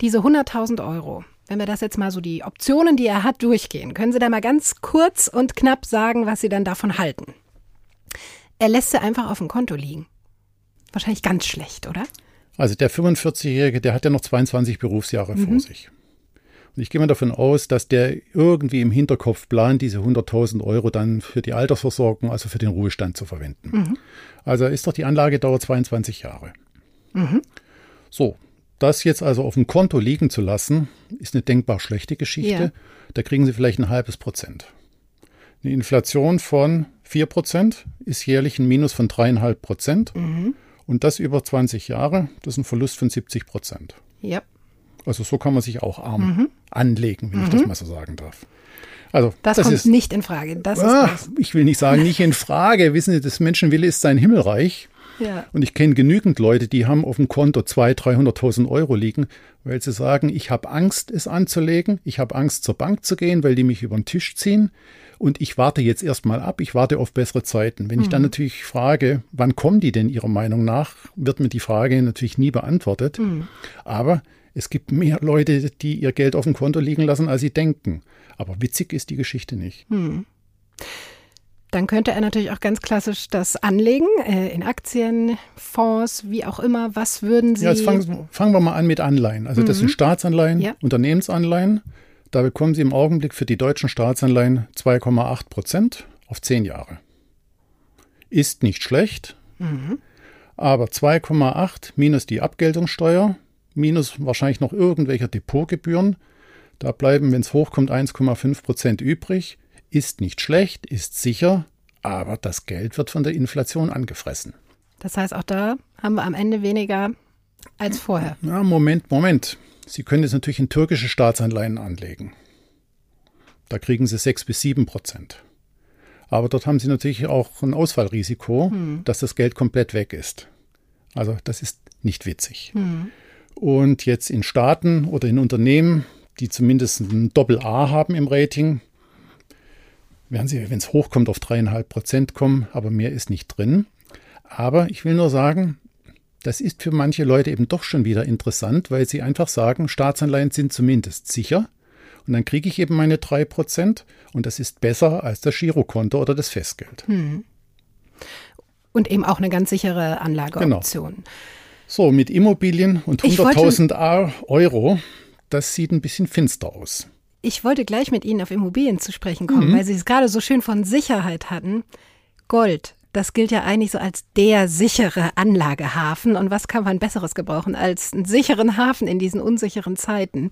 [SPEAKER 1] Diese 100.000 Euro, wenn wir das jetzt mal so die Optionen, die er hat, durchgehen, können Sie da mal ganz kurz und knapp sagen, was Sie dann davon halten? Er lässt sie einfach auf dem Konto liegen. Wahrscheinlich ganz schlecht, oder?
[SPEAKER 2] Also der 45-Jährige, der hat ja noch 22 Berufsjahre mhm. vor sich. Ich gehe mal davon aus, dass der irgendwie im Hinterkopf plant, diese 100.000 Euro dann für die Altersversorgung, also für den Ruhestand zu verwenden. Mhm. Also ist doch die Anlagedauer 22 Jahre. Mhm. So, das jetzt also auf dem Konto liegen zu lassen, ist eine denkbar schlechte Geschichte. Ja. Da kriegen Sie vielleicht ein halbes Prozent. Eine Inflation von 4 Prozent ist jährlich ein Minus von 3,5 Prozent. Mhm. Und das über 20 Jahre, das ist ein Verlust von 70 Prozent.
[SPEAKER 1] Ja.
[SPEAKER 2] Also so kann man sich auch arm mhm. anlegen, wenn ich das mhm. mal so sagen darf.
[SPEAKER 1] Also, das, das kommt ist, nicht in Frage. Das ah,
[SPEAKER 2] ich will nicht sagen, nicht in Frage. Wissen Sie, das Menschenwille ist sein Himmelreich. Ja. Und ich kenne genügend Leute, die haben auf dem Konto 200.000, 300.000 Euro liegen, weil sie sagen, ich habe Angst, es anzulegen, ich habe Angst, zur Bank zu gehen, weil die mich über den Tisch ziehen und ich warte jetzt erstmal ab, ich warte auf bessere Zeiten. Wenn mhm. ich dann mhm. natürlich frage, wann kommen die denn Ihrer Meinung nach, wird mir die Frage natürlich nie beantwortet. Mhm. Aber es gibt mehr Leute, die ihr Geld auf dem Konto liegen lassen, als sie denken. Aber witzig ist die Geschichte nicht. Mhm.
[SPEAKER 1] Dann könnte er natürlich auch ganz klassisch das anlegen, äh, in Aktien, Fonds, wie auch immer. Was würden Sie.
[SPEAKER 2] Ja, jetzt fangen, fangen wir mal an mit Anleihen. Also, das sind mhm. Staatsanleihen, ja. Unternehmensanleihen. Da bekommen Sie im Augenblick für die deutschen Staatsanleihen 2,8 Prozent auf zehn Jahre. Ist nicht schlecht, mhm. aber 2,8 minus die Abgeltungssteuer, minus wahrscheinlich noch irgendwelche Depotgebühren, da bleiben, wenn es hochkommt, 1,5 Prozent übrig. Ist nicht schlecht, ist sicher, aber das Geld wird von der Inflation angefressen.
[SPEAKER 1] Das heißt, auch da haben wir am Ende weniger als vorher.
[SPEAKER 2] Ja, Moment, Moment. Sie können jetzt natürlich in türkische Staatsanleihen anlegen. Da kriegen Sie 6 bis 7 Prozent. Aber dort haben Sie natürlich auch ein Ausfallrisiko, hm. dass das Geld komplett weg ist. Also das ist nicht witzig. Hm. Und jetzt in Staaten oder in Unternehmen, die zumindest ein Doppel-A haben im Rating, werden Sie, wenn es hochkommt, auf dreieinhalb Prozent kommen, aber mehr ist nicht drin. Aber ich will nur sagen, das ist für manche Leute eben doch schon wieder interessant, weil sie einfach sagen, Staatsanleihen sind zumindest sicher. Und dann kriege ich eben meine drei Prozent und das ist besser als das Girokonto oder das Festgeld. Hm.
[SPEAKER 1] Und eben auch eine ganz sichere Anlageoption. Genau.
[SPEAKER 2] So, mit Immobilien und 100.000 Euro, das sieht ein bisschen finster aus.
[SPEAKER 1] Ich wollte gleich mit Ihnen auf Immobilien zu sprechen kommen, mhm. weil Sie es gerade so schön von Sicherheit hatten. Gold, das gilt ja eigentlich so als der sichere Anlagehafen. Und was kann man Besseres gebrauchen als einen sicheren Hafen in diesen unsicheren Zeiten?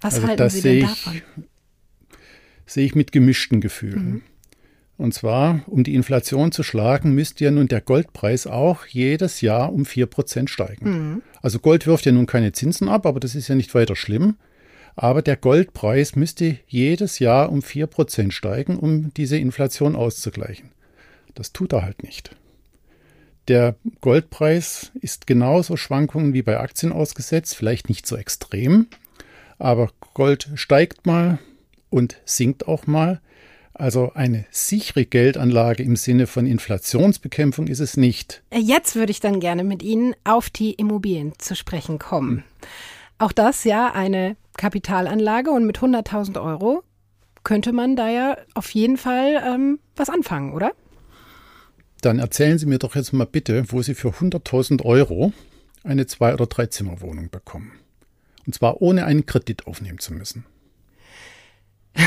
[SPEAKER 1] Was also halten Sie denn davon?
[SPEAKER 2] sehe ich mit gemischten Gefühlen. Mhm. Und zwar, um die Inflation zu schlagen, müsste ja nun der Goldpreis auch jedes Jahr um 4% steigen. Mhm. Also Gold wirft ja nun keine Zinsen ab, aber das ist ja nicht weiter schlimm. Aber der Goldpreis müsste jedes Jahr um 4% steigen, um diese Inflation auszugleichen. Das tut er halt nicht. Der Goldpreis ist genauso Schwankungen wie bei Aktien ausgesetzt, vielleicht nicht so extrem, aber Gold steigt mal und sinkt auch mal. Also eine sichere Geldanlage im Sinne von Inflationsbekämpfung ist es nicht.
[SPEAKER 1] Jetzt würde ich dann gerne mit Ihnen auf die Immobilien zu sprechen kommen. Auch das ja eine Kapitalanlage und mit 100.000 Euro könnte man da ja auf jeden Fall ähm, was anfangen, oder?
[SPEAKER 2] Dann erzählen Sie mir doch jetzt mal bitte, wo Sie für 100.000 Euro eine Zwei- oder Dreizimmerwohnung bekommen. Und zwar ohne einen Kredit aufnehmen zu müssen.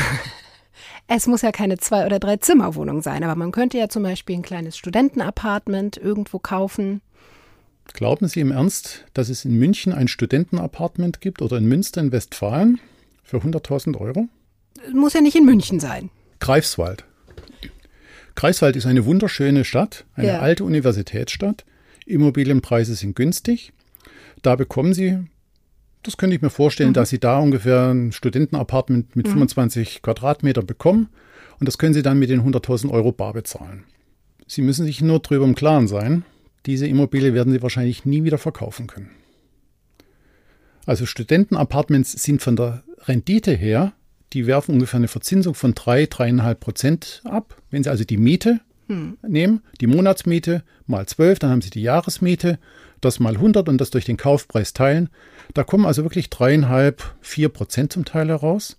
[SPEAKER 1] Es muss ja keine Zwei- oder Drei-Zimmer-Wohnung sein, aber man könnte ja zum Beispiel ein kleines Studentenapartment irgendwo kaufen.
[SPEAKER 2] Glauben Sie im Ernst, dass es in München ein Studentenapartment gibt oder in Münster in Westfalen für 100.000 Euro?
[SPEAKER 1] Muss ja nicht in München sein.
[SPEAKER 2] Greifswald. Greifswald ist eine wunderschöne Stadt, eine ja. alte Universitätsstadt. Immobilienpreise sind günstig. Da bekommen Sie, das könnte ich mir vorstellen, mhm. dass Sie da ungefähr ein Studentenapartment mit mhm. 25 Quadratmeter bekommen. Und das können Sie dann mit den 100.000 Euro bar bezahlen. Sie müssen sich nur darüber im Klaren sein, diese Immobilie werden Sie wahrscheinlich nie wieder verkaufen können. Also Studentenapartments sind von der Rendite her die werfen ungefähr eine Verzinsung von 3, 3,5 Prozent ab. Wenn Sie also die Miete hm. nehmen, die Monatsmiete mal 12, dann haben Sie die Jahresmiete das mal 100 und das durch den Kaufpreis teilen. Da kommen also wirklich dreieinhalb, vier Prozent zum Teil heraus.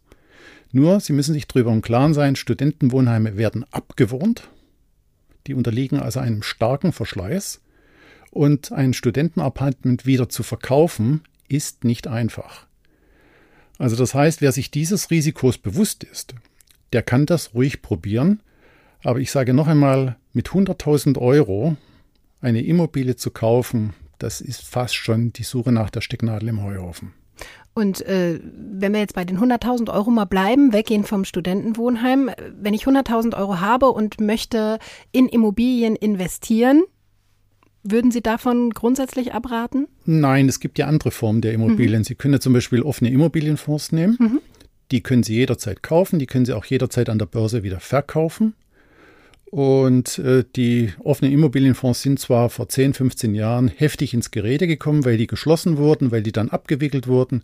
[SPEAKER 2] Nur, Sie müssen sich darüber im Klaren sein, Studentenwohnheime werden abgewohnt. Die unterliegen also einem starken Verschleiß. Und ein Studentenapartment wieder zu verkaufen, ist nicht einfach. Also das heißt, wer sich dieses Risikos bewusst ist, der kann das ruhig probieren. Aber ich sage noch einmal, mit 100.000 Euro eine Immobilie zu kaufen, das ist fast schon die Suche nach der Stecknadel im Heuhaufen.
[SPEAKER 1] Und äh, wenn wir jetzt bei den 100.000 Euro mal bleiben, weggehen vom Studentenwohnheim, wenn ich 100.000 Euro habe und möchte in Immobilien investieren, würden Sie davon grundsätzlich abraten?
[SPEAKER 2] Nein, es gibt ja andere Formen der Immobilien. Mhm. Sie können ja zum Beispiel offene Immobilienfonds nehmen. Mhm. Die können Sie jederzeit kaufen, die können Sie auch jederzeit an der Börse wieder verkaufen. Und äh, die offenen Immobilienfonds sind zwar vor 10, 15 Jahren heftig ins Gerede gekommen, weil die geschlossen wurden, weil die dann abgewickelt wurden.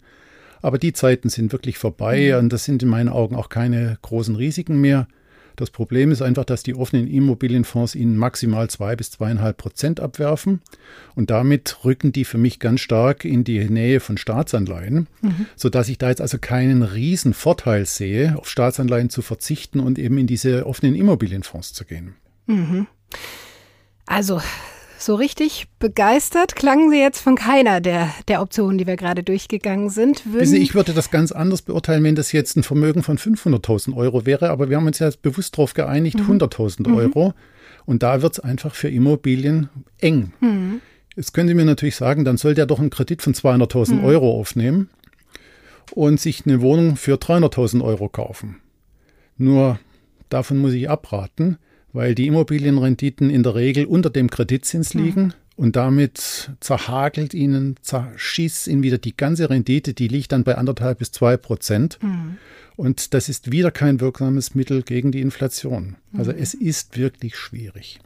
[SPEAKER 2] Aber die Zeiten sind wirklich vorbei mhm. und das sind in meinen Augen auch keine großen Risiken mehr. Das Problem ist einfach, dass die offenen Immobilienfonds ihnen maximal zwei bis zweieinhalb Prozent abwerfen. Und damit rücken die für mich ganz stark in die Nähe von Staatsanleihen, mhm. sodass ich da jetzt also keinen riesen Vorteil sehe, auf Staatsanleihen zu verzichten und eben in diese offenen Immobilienfonds zu gehen.
[SPEAKER 1] Mhm. Also so richtig begeistert klangen Sie jetzt von keiner der, der Optionen, die wir gerade durchgegangen sind.
[SPEAKER 2] Würden ich würde das ganz anders beurteilen, wenn das jetzt ein Vermögen von 500.000 Euro wäre. Aber wir haben uns ja bewusst darauf geeinigt, mhm. 100.000 Euro. Und da wird es einfach für Immobilien eng. Mhm. Jetzt können Sie mir natürlich sagen, dann sollte er doch einen Kredit von 200.000 mhm. Euro aufnehmen und sich eine Wohnung für 300.000 Euro kaufen. Nur davon muss ich abraten weil die Immobilienrenditen in der Regel unter dem Kreditzins mhm. liegen. Mhm. Und damit zerhagelt ihnen, zerschießt ihnen wieder die ganze Rendite, die liegt dann bei anderthalb bis zwei Prozent. Mhm. Und das ist wieder kein wirksames Mittel gegen die Inflation. Also mhm. es ist wirklich schwierig.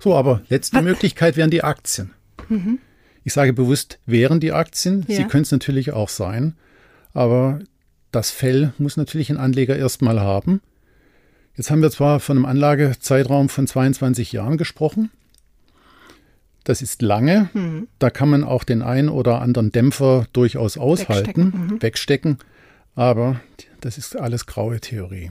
[SPEAKER 2] So, aber letzte Was? Möglichkeit wären die Aktien. Mhm. Ich sage bewusst, wären die Aktien. Ja. Sie können es natürlich auch sein. Aber das Fell muss natürlich ein Anleger erstmal haben. Jetzt haben wir zwar von einem Anlagezeitraum von 22 Jahren gesprochen. Das ist lange. Mhm. Da kann man auch den einen oder anderen Dämpfer durchaus aushalten, wegstecken. Mhm. wegstecken. Aber das ist alles graue Theorie.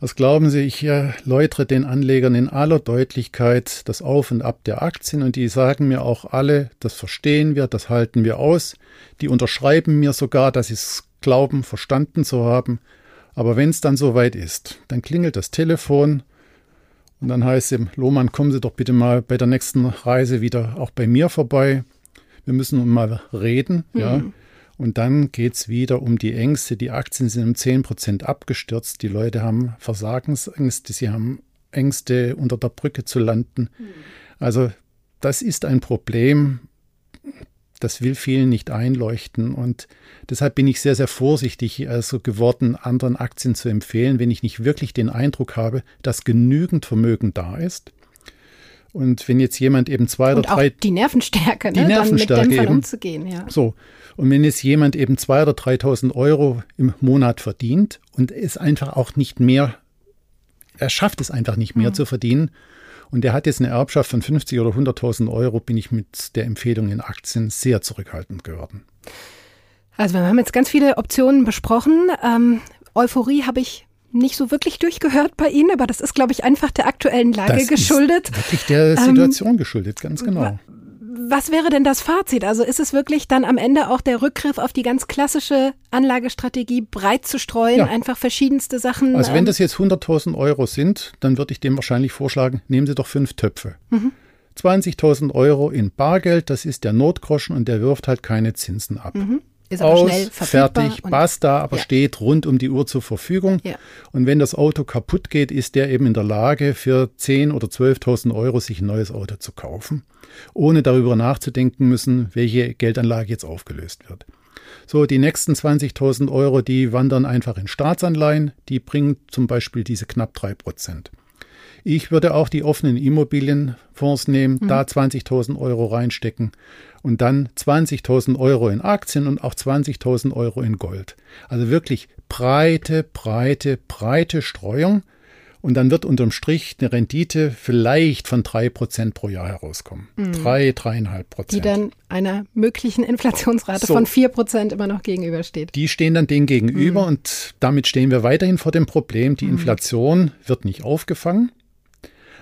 [SPEAKER 2] Was glauben Sie, ich erläutere den Anlegern in aller Deutlichkeit das Auf und Ab der Aktien und die sagen mir auch alle, das verstehen wir, das halten wir aus. Die unterschreiben mir sogar, dass sie es glauben, verstanden zu haben. Aber wenn es dann soweit ist, dann klingelt das Telefon und dann heißt es, Lohmann, kommen Sie doch bitte mal bei der nächsten Reise wieder auch bei mir vorbei. Wir müssen mal reden, mhm. ja. Und dann geht es wieder um die Ängste. Die Aktien sind um 10 Prozent abgestürzt. Die Leute haben Versagensängste, sie haben Ängste, unter der Brücke zu landen. Mhm. Also das ist ein Problem, das will vielen nicht einleuchten. Und deshalb bin ich sehr, sehr vorsichtig also geworden, anderen Aktien zu empfehlen, wenn ich nicht wirklich den Eindruck habe, dass genügend Vermögen da ist. Und wenn jetzt jemand eben zwei
[SPEAKER 1] und
[SPEAKER 2] oder drei.
[SPEAKER 1] Die Nervenstärke, ne?
[SPEAKER 2] die Nervenstärke
[SPEAKER 1] dann mit
[SPEAKER 2] eben,
[SPEAKER 1] umzugehen, ja.
[SPEAKER 2] So. Und wenn jetzt jemand eben zwei oder 3.000 Euro im Monat verdient und es einfach auch nicht mehr, er schafft es einfach nicht mehr mhm. zu verdienen, und er hat jetzt eine Erbschaft von 50 oder 100.000 Euro, bin ich mit der Empfehlung in Aktien sehr zurückhaltend geworden.
[SPEAKER 1] Also wir haben jetzt ganz viele Optionen besprochen. Ähm, Euphorie habe ich nicht so wirklich durchgehört bei Ihnen, aber das ist, glaube ich, einfach der aktuellen Lage das geschuldet.
[SPEAKER 2] Ist wirklich der Situation ähm, geschuldet, ganz genau
[SPEAKER 1] was wäre denn das Fazit? Also ist es wirklich dann am Ende auch der Rückgriff auf die ganz klassische Anlagestrategie, breit zu streuen, ja. einfach verschiedenste Sachen?
[SPEAKER 2] Also wenn ähm, das jetzt 100.000 Euro sind, dann würde ich dem wahrscheinlich vorschlagen, nehmen Sie doch fünf Töpfe. Mhm. 20.000 Euro in Bargeld, das ist der Notgroschen und der wirft halt keine Zinsen ab. Mhm. Ist aber Aus, schnell fertig, basta, aber ja. steht rund um die Uhr zur Verfügung. Ja. Und wenn das Auto kaputt geht, ist der eben in der Lage, für 10.000 oder 12.000 Euro sich ein neues Auto zu kaufen, ohne darüber nachzudenken müssen, welche Geldanlage jetzt aufgelöst wird. So, die nächsten 20.000 Euro, die wandern einfach in Staatsanleihen, die bringen zum Beispiel diese knapp 3 Prozent. Ich würde auch die offenen Immobilienfonds nehmen, mhm. da 20.000 Euro reinstecken und dann 20.000 Euro in Aktien und auch 20.000 Euro in Gold. Also wirklich breite, breite, breite Streuung. Und dann wird unterm Strich eine Rendite vielleicht von drei Prozent pro Jahr herauskommen. Mhm. Drei, dreieinhalb Prozent.
[SPEAKER 1] Die dann einer möglichen Inflationsrate so, von vier Prozent immer noch gegenübersteht.
[SPEAKER 2] Die stehen dann denen gegenüber mhm. und damit stehen wir weiterhin vor dem Problem, die mhm. Inflation wird nicht aufgefangen.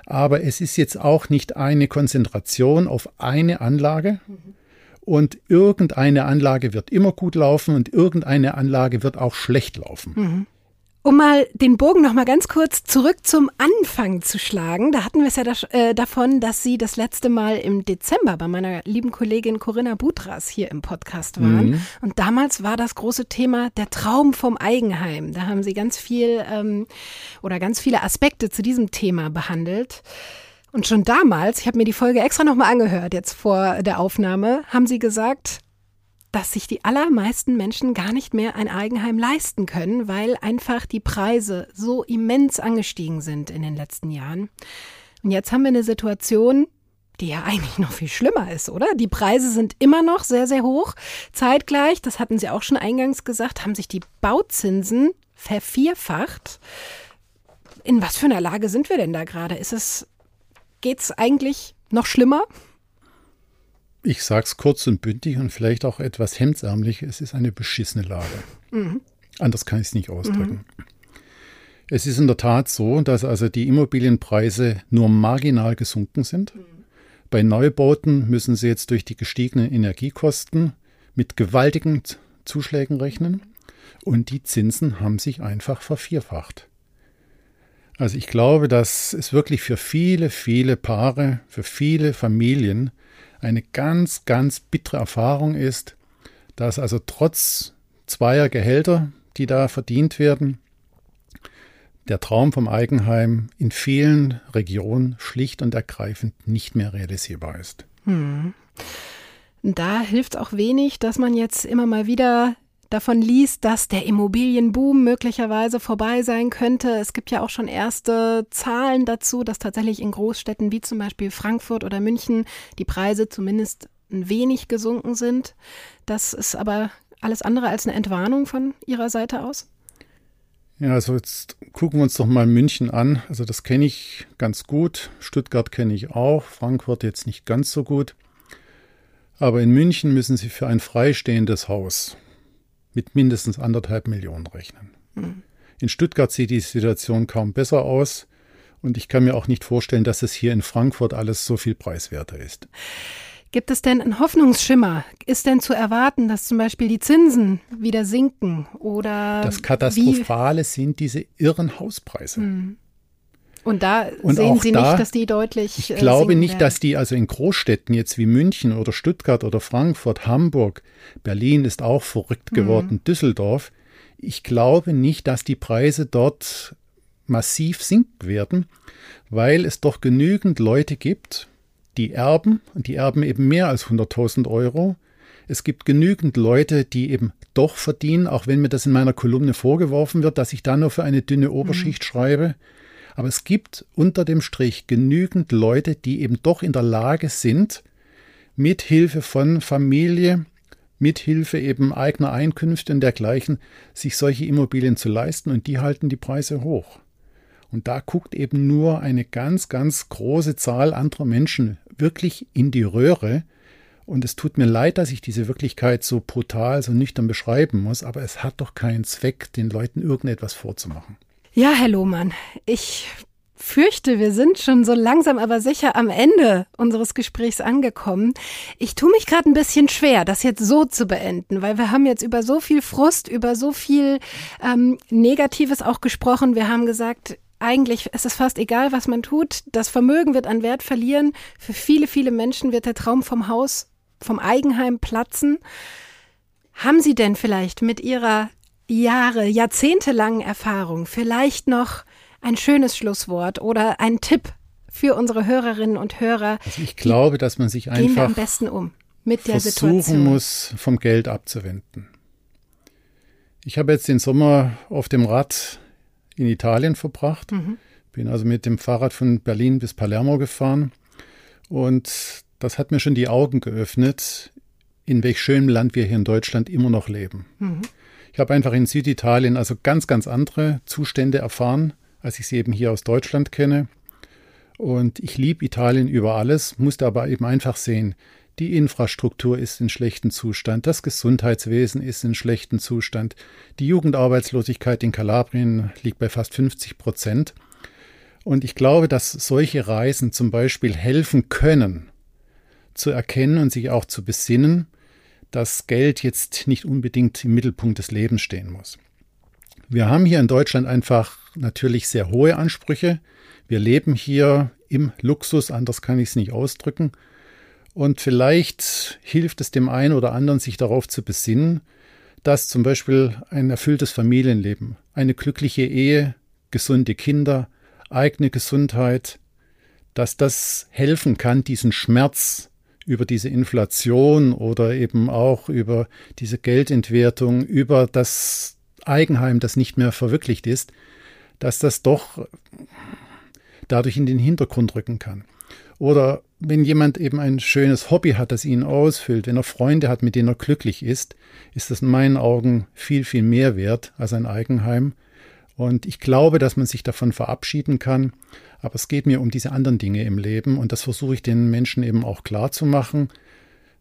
[SPEAKER 2] Aber es ist jetzt auch nicht eine Konzentration auf eine Anlage. Und irgendeine Anlage wird immer gut laufen und irgendeine Anlage wird auch schlecht laufen. Mhm.
[SPEAKER 1] Um mal den Bogen noch mal ganz kurz zurück zum Anfang zu schlagen, da hatten wir es ja da, äh, davon, dass Sie das letzte Mal im Dezember bei meiner lieben Kollegin Corinna Budras hier im Podcast waren. Mhm. Und damals war das große Thema der Traum vom Eigenheim. Da haben Sie ganz viel ähm, oder ganz viele Aspekte zu diesem Thema behandelt. Und schon damals, ich habe mir die Folge extra noch mal angehört, jetzt vor der Aufnahme, haben Sie gesagt, dass sich die allermeisten Menschen gar nicht mehr ein Eigenheim leisten können, weil einfach die Preise so immens angestiegen sind in den letzten Jahren. Und jetzt haben wir eine Situation, die ja eigentlich noch viel schlimmer ist, oder? Die Preise sind immer noch sehr, sehr hoch. Zeitgleich, das hatten Sie auch schon eingangs gesagt, haben sich die Bauzinsen vervierfacht. In was für einer Lage sind wir denn da gerade? Ist es, geht's eigentlich noch schlimmer?
[SPEAKER 2] Ich sage es kurz und bündig und vielleicht auch etwas hemdsärmlich, es ist eine beschissene Lage. Mhm. Anders kann ich es nicht ausdrücken. Mhm. Es ist in der Tat so, dass also die Immobilienpreise nur marginal gesunken sind. Mhm. Bei Neubauten müssen sie jetzt durch die gestiegenen Energiekosten mit gewaltigen Zuschlägen rechnen und die Zinsen haben sich einfach vervierfacht. Also ich glaube, dass es wirklich für viele, viele Paare, für viele Familien eine ganz, ganz bittere Erfahrung ist, dass also trotz zweier Gehälter, die da verdient werden, der Traum vom Eigenheim in vielen Regionen schlicht und ergreifend nicht mehr realisierbar ist. Hm.
[SPEAKER 1] Da hilft auch wenig, dass man jetzt immer mal wieder davon liest, dass der Immobilienboom möglicherweise vorbei sein könnte. Es gibt ja auch schon erste Zahlen dazu, dass tatsächlich in Großstädten wie zum Beispiel Frankfurt oder München die Preise zumindest ein wenig gesunken sind. Das ist aber alles andere als eine Entwarnung von Ihrer Seite aus?
[SPEAKER 2] Ja, also jetzt gucken wir uns doch mal München an. Also das kenne ich ganz gut. Stuttgart kenne ich auch. Frankfurt jetzt nicht ganz so gut. Aber in München müssen Sie für ein freistehendes Haus mit mindestens anderthalb Millionen rechnen. Mhm. In Stuttgart sieht die Situation kaum besser aus und ich kann mir auch nicht vorstellen, dass es hier in Frankfurt alles so viel preiswerter ist.
[SPEAKER 1] Gibt es denn einen Hoffnungsschimmer? Ist denn zu erwarten, dass zum Beispiel die Zinsen wieder sinken oder
[SPEAKER 2] das Katastrophale wie? sind diese irren Hauspreise. Mhm.
[SPEAKER 1] Und da und sehen Sie da, nicht, dass die deutlich.
[SPEAKER 2] Ich glaube nicht, werden. dass die also in Großstädten jetzt wie München oder Stuttgart oder Frankfurt, Hamburg, Berlin ist auch verrückt geworden, mhm. Düsseldorf. Ich glaube nicht, dass die Preise dort massiv sinken werden, weil es doch genügend Leute gibt, die erben und die erben eben mehr als 100.000 Euro. Es gibt genügend Leute, die eben doch verdienen, auch wenn mir das in meiner Kolumne vorgeworfen wird, dass ich da nur für eine dünne Oberschicht mhm. schreibe. Aber es gibt unter dem Strich genügend Leute, die eben doch in der Lage sind, mit Hilfe von Familie, mit Hilfe eben eigener Einkünfte und dergleichen, sich solche Immobilien zu leisten und die halten die Preise hoch. Und da guckt eben nur eine ganz, ganz große Zahl anderer Menschen wirklich in die Röhre. Und es tut mir leid, dass ich diese Wirklichkeit so brutal, so nüchtern beschreiben muss, aber es hat doch keinen Zweck, den Leuten irgendetwas vorzumachen.
[SPEAKER 1] Ja, Herr Lohmann, ich fürchte, wir sind schon so langsam aber sicher am Ende unseres Gesprächs angekommen. Ich tue mich gerade ein bisschen schwer, das jetzt so zu beenden, weil wir haben jetzt über so viel Frust, über so viel ähm, Negatives auch gesprochen. Wir haben gesagt, eigentlich ist es fast egal, was man tut. Das Vermögen wird an Wert verlieren. Für viele, viele Menschen wird der Traum vom Haus, vom Eigenheim platzen. Haben Sie denn vielleicht mit Ihrer Jahre, jahrzehntelangen Erfahrung vielleicht noch ein schönes Schlusswort oder ein Tipp für unsere Hörerinnen und Hörer?
[SPEAKER 2] Also ich glaube, dass man sich einfach
[SPEAKER 1] am besten um mit der
[SPEAKER 2] versuchen
[SPEAKER 1] Situation.
[SPEAKER 2] muss, vom Geld abzuwenden. Ich habe jetzt den Sommer auf dem Rad in Italien verbracht. Mhm. Bin also mit dem Fahrrad von Berlin bis Palermo gefahren. Und das hat mir schon die Augen geöffnet, in welch schönem Land wir hier in Deutschland immer noch leben. Mhm. Ich habe einfach in Süditalien also ganz, ganz andere Zustände erfahren als ich sie eben hier aus Deutschland kenne. Und ich liebe Italien über alles, musste aber eben einfach sehen, die Infrastruktur ist in schlechtem Zustand, das Gesundheitswesen ist in schlechtem Zustand, die Jugendarbeitslosigkeit in Kalabrien liegt bei fast 50 Prozent. Und ich glaube, dass solche Reisen zum Beispiel helfen können, zu erkennen und sich auch zu besinnen, dass Geld jetzt nicht unbedingt im Mittelpunkt des Lebens stehen muss. Wir haben hier in Deutschland einfach natürlich sehr hohe Ansprüche. Wir leben hier im Luxus, anders kann ich es nicht ausdrücken. Und vielleicht hilft es dem einen oder anderen, sich darauf zu besinnen, dass zum Beispiel ein erfülltes Familienleben, eine glückliche Ehe, gesunde Kinder, eigene Gesundheit, dass das helfen kann, diesen Schmerz über diese Inflation oder eben auch über diese Geldentwertung, über das Eigenheim, das nicht mehr verwirklicht ist, dass das doch dadurch in den Hintergrund rücken kann. Oder wenn jemand eben ein schönes Hobby hat, das ihn ausfüllt, wenn er Freunde hat, mit denen er glücklich ist, ist das in meinen Augen viel, viel mehr wert als ein Eigenheim. Und ich glaube, dass man sich davon verabschieden kann. Aber es geht mir um diese anderen Dinge im Leben und das versuche ich den Menschen eben auch klar zu machen.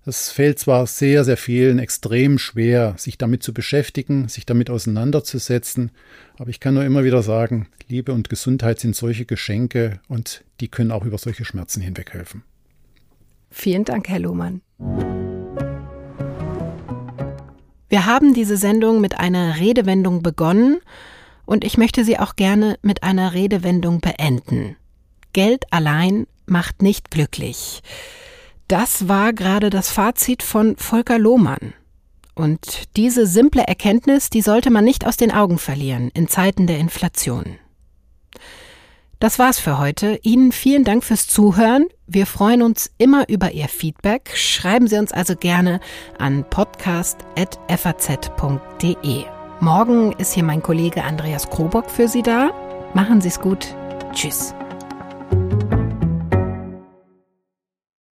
[SPEAKER 2] Es fällt zwar sehr, sehr vielen extrem schwer, sich damit zu beschäftigen, sich damit auseinanderzusetzen, aber ich kann nur immer wieder sagen, Liebe und Gesundheit sind solche Geschenke und die können auch über solche Schmerzen hinweg helfen.
[SPEAKER 1] Vielen Dank, Herr Lohmann. Wir haben diese Sendung mit einer Redewendung begonnen und ich möchte sie auch gerne mit einer Redewendung beenden. Geld allein macht nicht glücklich. Das war gerade das Fazit von Volker Lohmann. Und diese simple Erkenntnis, die sollte man nicht aus den Augen verlieren in Zeiten der Inflation. Das war's für heute. Ihnen vielen Dank fürs Zuhören. Wir freuen uns immer über Ihr Feedback. Schreiben Sie uns also gerne an podcast.faz.de. Morgen ist hier mein Kollege Andreas Krobock für Sie da. Machen Sie es gut. Tschüss.